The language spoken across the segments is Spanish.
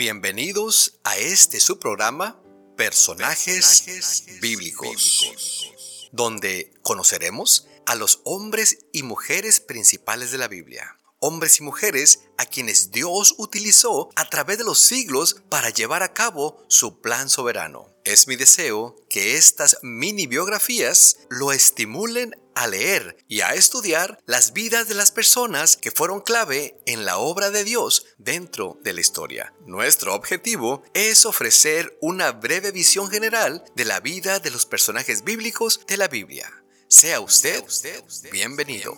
Bienvenidos a este su programa Personajes, bíblicos, donde conoceremos a los hombres y mujeres principales de la Biblia. Hombres y mujeres a quienes Dios utilizó a través de los siglos para llevar a cabo su plan soberano. Es mi deseo que estas mini biografías lo estimulen a leer y a estudiar las vidas de las personas que fueron clave en la obra de Dios dentro de la historia. Nuestro objetivo es ofrecer una breve visión general de la vida de los personajes bíblicos de la Biblia. Sea usted, bienvenido.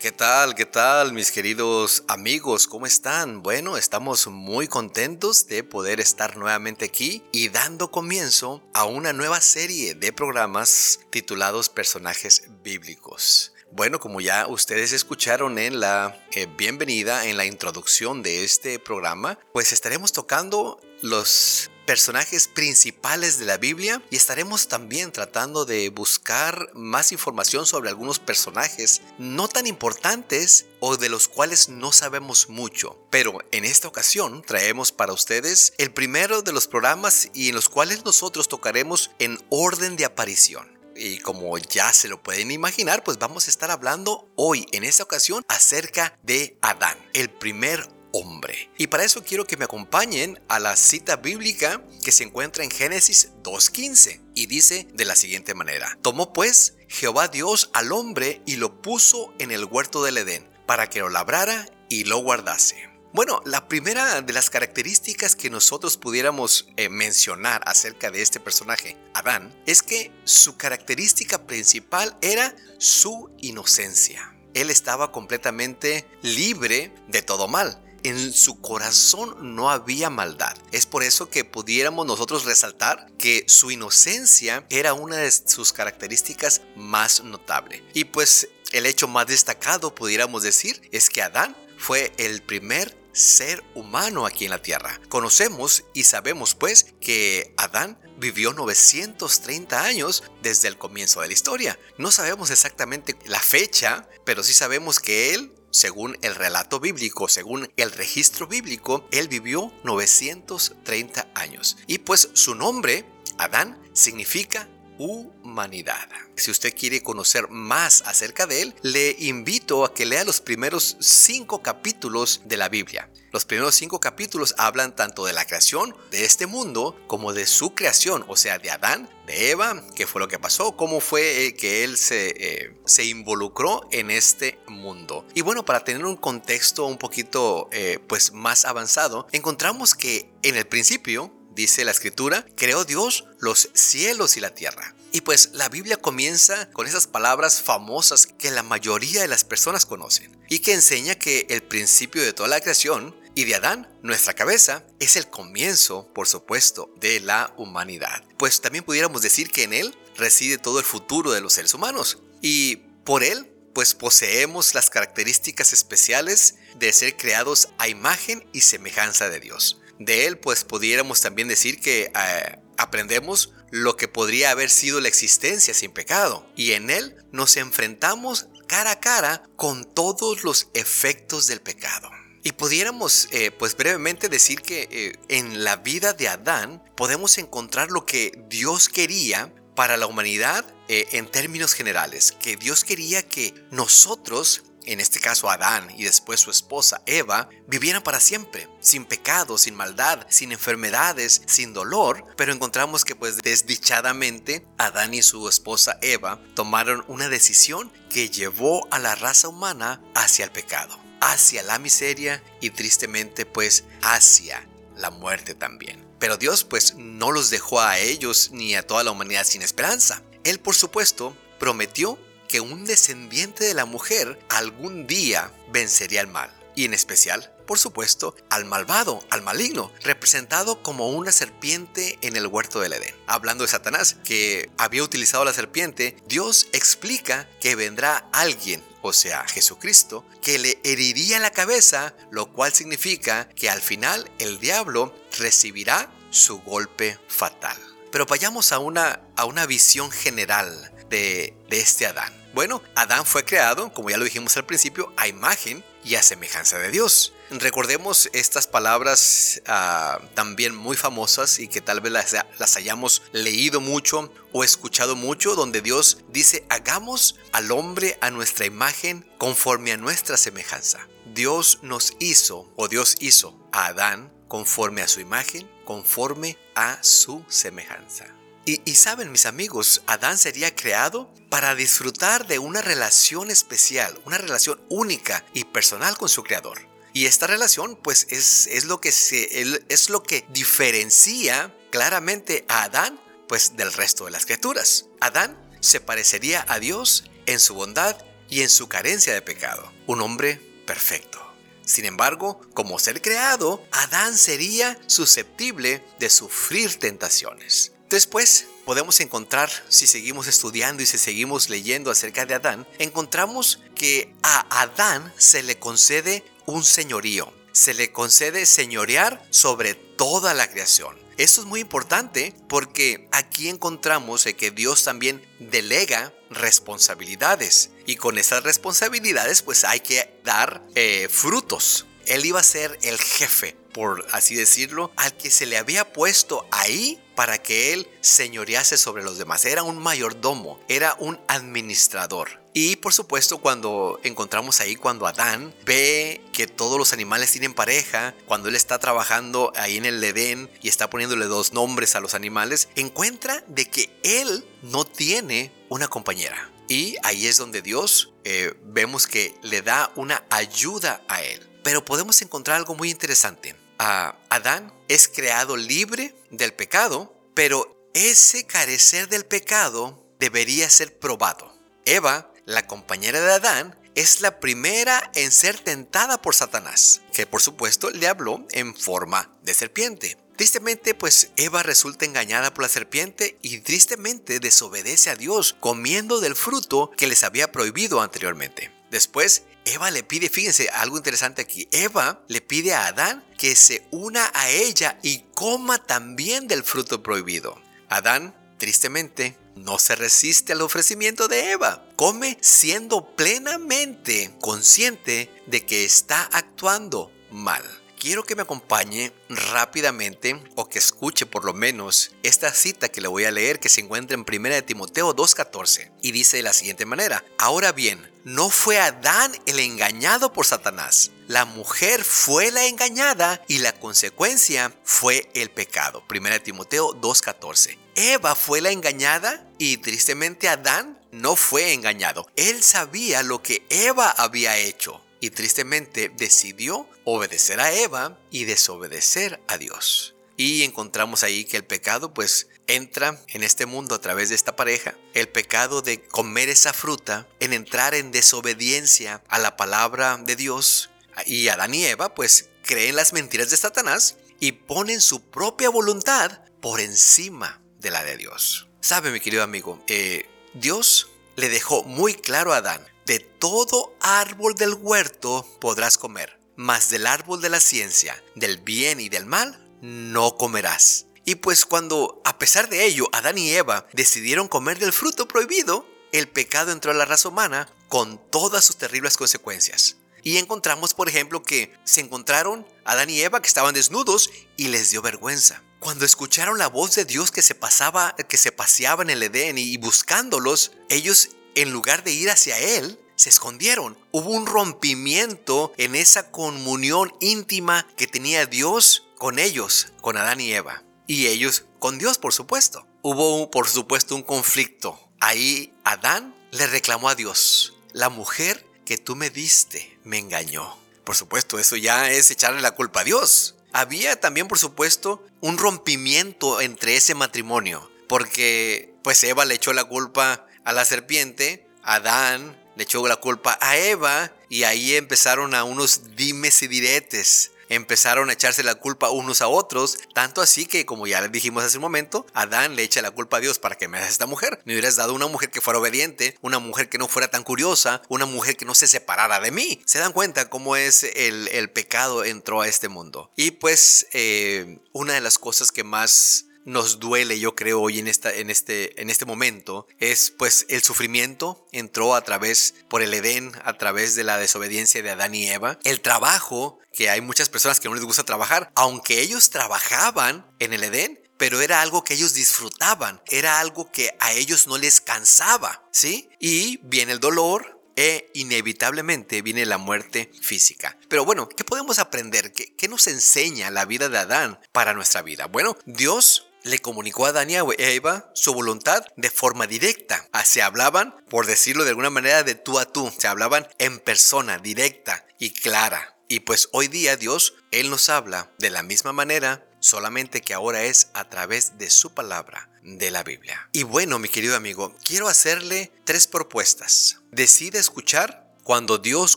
¿Qué tal? ¿Qué tal mis queridos amigos? ¿Cómo están? Bueno, estamos muy contentos de poder estar nuevamente aquí y dando comienzo a una nueva serie de programas titulados Personajes Bíblicos. Bueno, como ya ustedes escucharon en la eh, bienvenida, en la introducción de este programa, pues estaremos tocando los personajes principales de la Biblia y estaremos también tratando de buscar más información sobre algunos personajes no tan importantes o de los cuales no sabemos mucho. Pero en esta ocasión traemos para ustedes el primero de los programas y en los cuales nosotros tocaremos en orden de aparición. Y como ya se lo pueden imaginar, pues vamos a estar hablando hoy en esta ocasión acerca de Adán, el primer hombre. Y para eso quiero que me acompañen a la cita bíblica que se encuentra en Génesis 2.15 y dice de la siguiente manera, tomó pues Jehová Dios al hombre y lo puso en el huerto del Edén para que lo labrara y lo guardase. Bueno, la primera de las características que nosotros pudiéramos eh, mencionar acerca de este personaje, Adán, es que su característica principal era su inocencia. Él estaba completamente libre de todo mal en su corazón no había maldad. Es por eso que pudiéramos nosotros resaltar que su inocencia era una de sus características más notable. Y pues el hecho más destacado, pudiéramos decir, es que Adán fue el primer ser humano aquí en la tierra. Conocemos y sabemos pues que Adán vivió 930 años desde el comienzo de la historia. No sabemos exactamente la fecha, pero sí sabemos que él según el relato bíblico, según el registro bíblico, él vivió 930 años. Y pues su nombre, Adán, significa humanidad. Si usted quiere conocer más acerca de él, le invito a que lea los primeros cinco capítulos de la Biblia. Los primeros cinco capítulos hablan tanto de la creación de este mundo como de su creación, o sea, de Adán, de Eva, qué fue lo que pasó, cómo fue eh, que él se, eh, se involucró en este mundo. Y bueno, para tener un contexto un poquito eh, pues más avanzado, encontramos que en el principio dice la escritura, creó Dios los cielos y la tierra. Y pues la Biblia comienza con esas palabras famosas que la mayoría de las personas conocen y que enseña que el principio de toda la creación y de Adán, nuestra cabeza, es el comienzo, por supuesto, de la humanidad. Pues también pudiéramos decir que en él reside todo el futuro de los seres humanos. Y por él, pues poseemos las características especiales de ser creados a imagen y semejanza de Dios. De él, pues pudiéramos también decir que eh, aprendemos lo que podría haber sido la existencia sin pecado. Y en él nos enfrentamos cara a cara con todos los efectos del pecado. Y pudiéramos, eh, pues brevemente decir que eh, en la vida de Adán podemos encontrar lo que Dios quería para la humanidad en términos generales, que Dios quería que nosotros en este caso Adán y después su esposa Eva, vivieran para siempre, sin pecado, sin maldad, sin enfermedades, sin dolor, pero encontramos que pues desdichadamente Adán y su esposa Eva tomaron una decisión que llevó a la raza humana hacia el pecado, hacia la miseria y tristemente pues hacia la muerte también. Pero Dios pues no los dejó a ellos ni a toda la humanidad sin esperanza. Él por supuesto prometió que un descendiente de la mujer algún día vencería el mal, y en especial, por supuesto, al malvado, al maligno, representado como una serpiente en el huerto del Edén. Hablando de Satanás, que había utilizado la serpiente, Dios explica que vendrá alguien o sea, Jesucristo, que le heriría la cabeza, lo cual significa que al final el diablo recibirá su golpe fatal. Pero vayamos a una, a una visión general de, de este Adán. Bueno, Adán fue creado, como ya lo dijimos al principio, a imagen y a semejanza de Dios. Recordemos estas palabras ah, también muy famosas y que tal vez las, las, hayamos leído mucho o escuchado mucho, donde Dios dice, hagamos al hombre a nuestra imagen conforme a nuestra semejanza. Dios nos hizo, o Dios hizo a Adán conforme a su imagen, conforme a su semejanza. Y, saben mis amigos, Adán sería creado para disfrutar de una relación especial, una relación única y personal con su creador. Y esta relación pues es, es, lo, que es lo que diferencia claramente a Adán pues del resto de las criaturas. Adán se parecería a Dios en su bondad y en su carencia de pecado. Un hombre perfecto. Sin embargo, como ser creado, Adán sería susceptible de sufrir tentaciones. Después podemos encontrar, si seguimos estudiando y si seguimos leyendo acerca de Adán, encontramos que a Adán se le concede un señorío, se le concede señorear sobre toda la creación. Esto es muy importante porque aquí encontramos que Dios también delega responsabilidades y con esas responsabilidades pues hay que dar eh, frutos. Él iba a ser el jefe, por así decirlo, al que se le había puesto ahí para que él señorease sobre los demás. Era un mayordomo, era un administrador. Y por supuesto cuando encontramos ahí cuando Adán ve que todos los animales tienen pareja, cuando él está trabajando ahí en el Edén y está poniéndole dos nombres a los animales, encuentra de que él no tiene una compañera. Y ahí es donde Dios eh, vemos que le da una ayuda a él. Pero podemos encontrar algo muy interesante. Adán es creado libre del pecado, pero ese carecer del pecado debería ser probado. Eva, la compañera de Adán, es la primera en ser tentada por Satanás, que por supuesto le habló en forma de serpiente. Tristemente, pues Eva resulta engañada por la serpiente y tristemente desobedece a Dios comiendo del fruto que les había prohibido anteriormente. Después, Eva le pide, fíjense, algo interesante aquí. Eva le pide a Adán que se una a ella y coma también del fruto prohibido. Adán, tristemente, no se resiste al ofrecimiento de Eva. Come siendo plenamente consciente de que está actuando mal quiero que me acompañe rápidamente o que escuche por lo menos esta cita que le voy a leer que se encuentra en 1 de Timoteo 2.14 y dice de la siguiente manera, ahora bien, no fue Adán el engañado por Satanás, la mujer fue la engañada y la consecuencia fue el pecado. 1 de Timoteo 2.14. Eva fue la engañada y tristemente Adán no fue engañado. Él sabía lo que Eva había hecho y tristemente decidió obedecer a Eva y desobedecer a Dios. Y encontramos ahí que el pecado pues entra en este mundo a través de esta pareja, el pecado de comer esa fruta, en entrar en desobediencia a la palabra de Dios. Y Adán y Eva pues creen las mentiras de Satanás y ponen su propia voluntad por encima de la de Dios. Sabe mi querido amigo, eh, Dios le dejó muy claro a Adán de todo árbol del huerto podrás comer, mas del árbol de la ciencia, del bien y del mal, no comerás. Y pues cuando, a pesar de ello, Adán y Eva decidieron comer del fruto prohibido, el pecado entró a la raza humana con todas sus terribles consecuencias. Y encontramos, por ejemplo, que se encontraron Adán y Eva que estaban desnudos y les dio vergüenza. Cuando escucharon la voz de Dios que se pasaba, que se paseaba en el Edén y buscándolos, ellos en lugar de ir hacia Él, se escondieron. Hubo un rompimiento en esa comunión íntima que tenía Dios con ellos, con Adán y Eva. Y ellos con Dios, por supuesto. Hubo, por supuesto, un conflicto. Ahí Adán le reclamó a Dios, la mujer que tú me diste me engañó. Por supuesto, eso ya es echarle la culpa a Dios. Había también, por supuesto, un rompimiento entre ese matrimonio, porque pues Eva le echó la culpa a la serpiente, Adán le echó la culpa a Eva y ahí empezaron a unos dimes y diretes. Empezaron a echarse la culpa unos a otros, tanto así que, como ya les dijimos hace un momento, Adán le echa la culpa a Dios para que me hagas esta mujer. Me hubieras dado una mujer que fuera obediente, una mujer que no fuera tan curiosa, una mujer que no se separara de mí. Se dan cuenta cómo es el, pecado entró a este mundo. Y pues, eh, una de las cosas que más nos duele, yo creo, hoy en, esta, en, este, en este momento, es pues el sufrimiento entró a través, por el Edén, a través de la desobediencia de Adán y Eva. El trabajo, que hay muchas personas que no les gusta trabajar, aunque ellos trabajaban en el Edén, pero era algo que ellos disfrutaban, era algo que a ellos no les cansaba, ¿sí? Y viene el dolor, e inevitablemente viene la muerte física. Pero bueno, ¿qué podemos aprender? ¿Qué, ¿Qué, nos enseña la vida de Adán para nuestra vida? Bueno, Dios le comunicó a Adán y Eva su voluntad de forma directa. Ah, se hablaban, por decirlo de alguna manera, de tú a tú. Se hablaban en persona, directa y clara. Y pues hoy día Dios, Él nos habla de la misma manera, solamente que ahora es a través de su palabra de la Biblia. Y bueno, mi querido amigo, quiero hacerle tres propuestas. Decide escuchar cuando Dios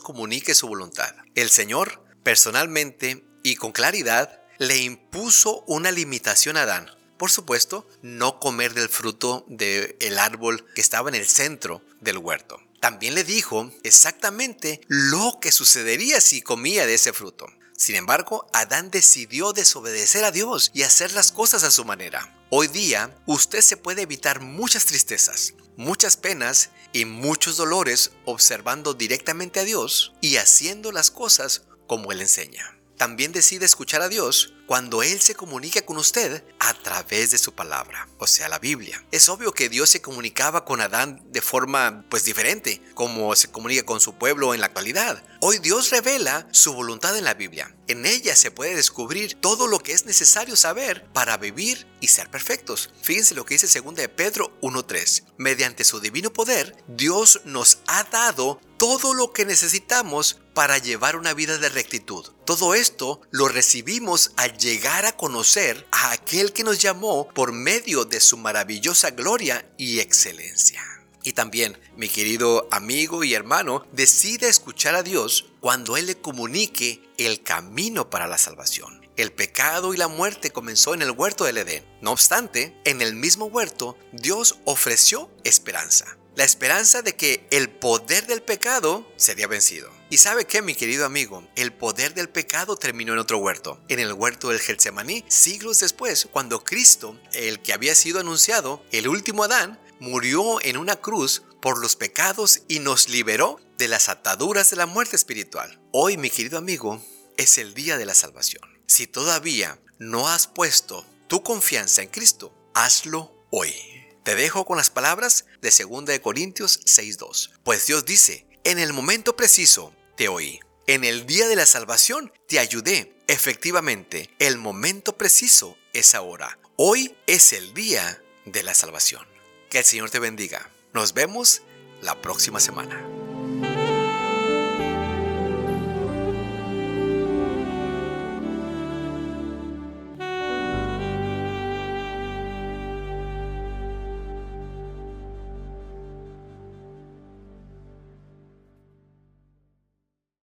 comunique su voluntad. El Señor, personalmente y con claridad, le impuso una limitación a Adán. Por supuesto, no comer del fruto del árbol que estaba en el centro del huerto. También le dijo exactamente lo que sucedería si comía de ese fruto. Sin embargo, Adán decidió desobedecer a Dios y hacer las cosas a su manera. Hoy día, usted se puede evitar muchas tristezas, muchas penas y muchos dolores observando directamente a Dios y haciendo las cosas como Él enseña. También decide escuchar a Dios cuando Él se comunica con usted a través de su palabra, o sea, la Biblia. Es obvio que Dios se comunicaba con Adán de forma pues diferente, como se comunica con su pueblo en la actualidad. Hoy Dios revela su voluntad en la Biblia. En ella se puede descubrir todo lo que es necesario saber para vivir y ser perfectos. Fíjense lo que dice 2 de Pedro 1.3. Mediante su divino poder, Dios nos ha dado todo lo que necesitamos para llevar una vida de rectitud. Todo esto lo recibimos al llegar a conocer a aquel que nos llamó por medio de su maravillosa gloria y excelencia. Y también, mi querido amigo y hermano, decide escuchar a Dios cuando Él le comunique el camino para la salvación. El pecado y la muerte comenzó en el huerto del Edén. No obstante, en el mismo huerto, Dios ofreció esperanza. La esperanza de que el poder del pecado sería vencido. Y sabe qué, mi querido amigo, el poder del pecado terminó en otro huerto, en el huerto del Getsemaní, siglos después, cuando Cristo, el que había sido anunciado, el último Adán, murió en una cruz por los pecados y nos liberó de las ataduras de la muerte espiritual. Hoy, mi querido amigo, es el día de la salvación. Si todavía no has puesto tu confianza en Cristo, hazlo hoy. Te dejo con las palabras de 2 Corintios 6.2. Pues Dios dice, en el momento preciso te oí. En el día de la salvación te ayudé. Efectivamente, el momento preciso es ahora. Hoy es el día de la salvación. Que el Señor te bendiga. Nos vemos la próxima semana.